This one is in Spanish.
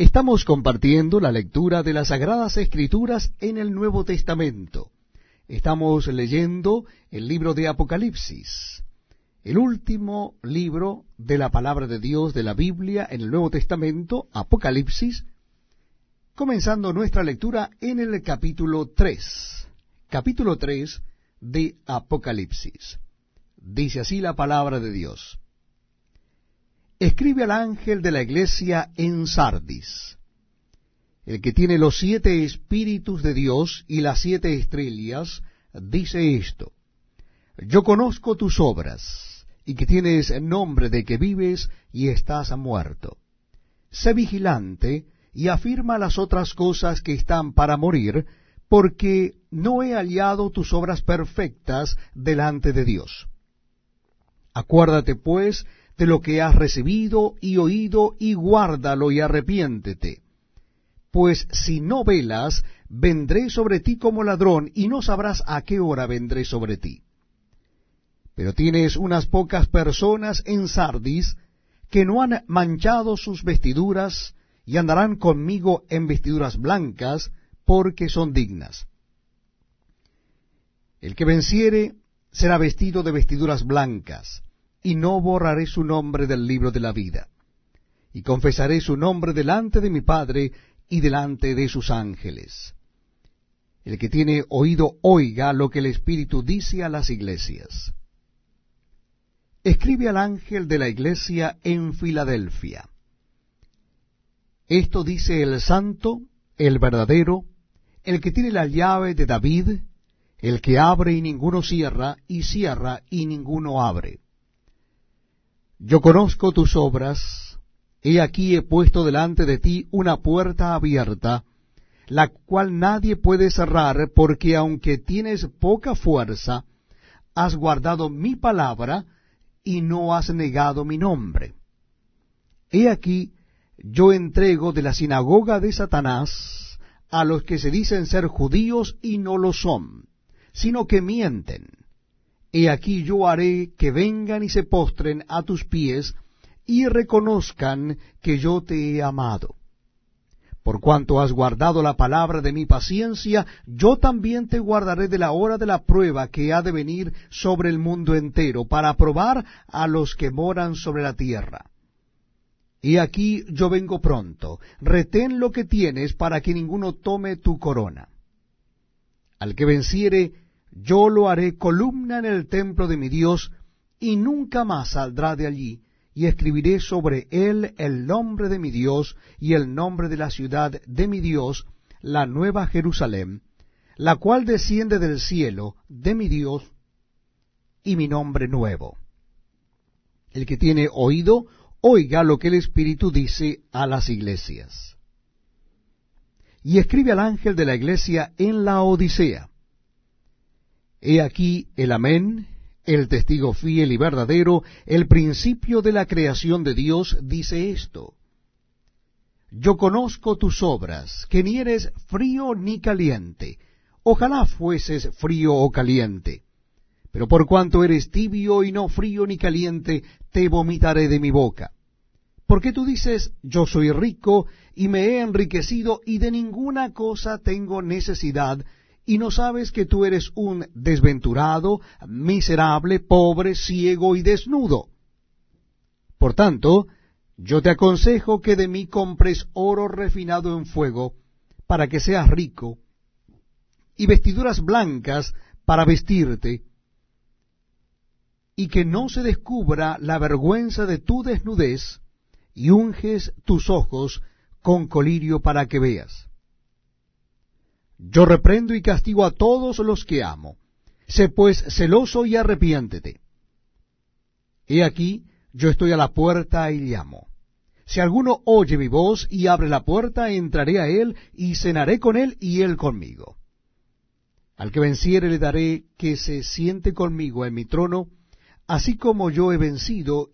Estamos compartiendo la lectura de las Sagradas Escrituras en el Nuevo Testamento. Estamos leyendo el libro de Apocalipsis, el último libro de la palabra de Dios de la Biblia en el Nuevo Testamento, Apocalipsis, comenzando nuestra lectura en el capítulo 3, capítulo 3 de Apocalipsis. Dice así la palabra de Dios. Escribe al ángel de la iglesia en Sardis, el que tiene los siete espíritus de Dios y las siete estrellas, dice esto, Yo conozco tus obras, y que tienes nombre de que vives y estás muerto. Sé vigilante y afirma las otras cosas que están para morir, porque no he hallado tus obras perfectas delante de Dios. Acuérdate, pues, de lo que has recibido y oído, y guárdalo y arrepiéntete. Pues si no velas, vendré sobre ti como ladrón, y no sabrás a qué hora vendré sobre ti. Pero tienes unas pocas personas en Sardis que no han manchado sus vestiduras, y andarán conmigo en vestiduras blancas, porque son dignas. El que venciere será vestido de vestiduras blancas, y no borraré su nombre del libro de la vida. Y confesaré su nombre delante de mi Padre y delante de sus ángeles. El que tiene oído oiga lo que el Espíritu dice a las iglesias. Escribe al ángel de la iglesia en Filadelfia. Esto dice el santo, el verdadero, el que tiene la llave de David, el que abre y ninguno cierra, y cierra y ninguno abre. Yo conozco tus obras, he aquí he puesto delante de ti una puerta abierta, la cual nadie puede cerrar, porque aunque tienes poca fuerza, has guardado mi palabra y no has negado mi nombre. He aquí, yo entrego de la sinagoga de Satanás a los que se dicen ser judíos y no lo son, sino que mienten He aquí yo haré que vengan y se postren a tus pies y reconozcan que yo te he amado. Por cuanto has guardado la palabra de mi paciencia, yo también te guardaré de la hora de la prueba que ha de venir sobre el mundo entero, para probar a los que moran sobre la tierra. Y aquí yo vengo pronto, retén lo que tienes para que ninguno tome tu corona. Al que venciere, yo lo haré columna en el templo de mi Dios, y nunca más saldrá de allí, y escribiré sobre él el nombre de mi Dios y el nombre de la ciudad de mi Dios, la nueva Jerusalén, la cual desciende del cielo de mi Dios, y mi nombre nuevo. El que tiene oído, oiga lo que el Espíritu dice a las iglesias. Y escribe al ángel de la iglesia en la Odisea. He aquí el amén, el testigo fiel y verdadero, el principio de la creación de Dios, dice esto. Yo conozco tus obras, que ni eres frío ni caliente. Ojalá fueses frío o caliente. Pero por cuanto eres tibio y no frío ni caliente, te vomitaré de mi boca. Porque tú dices, yo soy rico y me he enriquecido y de ninguna cosa tengo necesidad, y no sabes que tú eres un desventurado, miserable, pobre, ciego y desnudo. Por tanto, yo te aconsejo que de mí compres oro refinado en fuego, para que seas rico, y vestiduras blancas para vestirte, y que no se descubra la vergüenza de tu desnudez, y unges tus ojos con colirio para que veas. Yo reprendo y castigo a todos los que amo. Sé pues celoso y arrepiéntete. He aquí, yo estoy a la puerta y llamo. Si alguno oye mi voz y abre la puerta, entraré a él y cenaré con él y él conmigo. Al que venciere le daré que se siente conmigo en mi trono, así como yo he vencido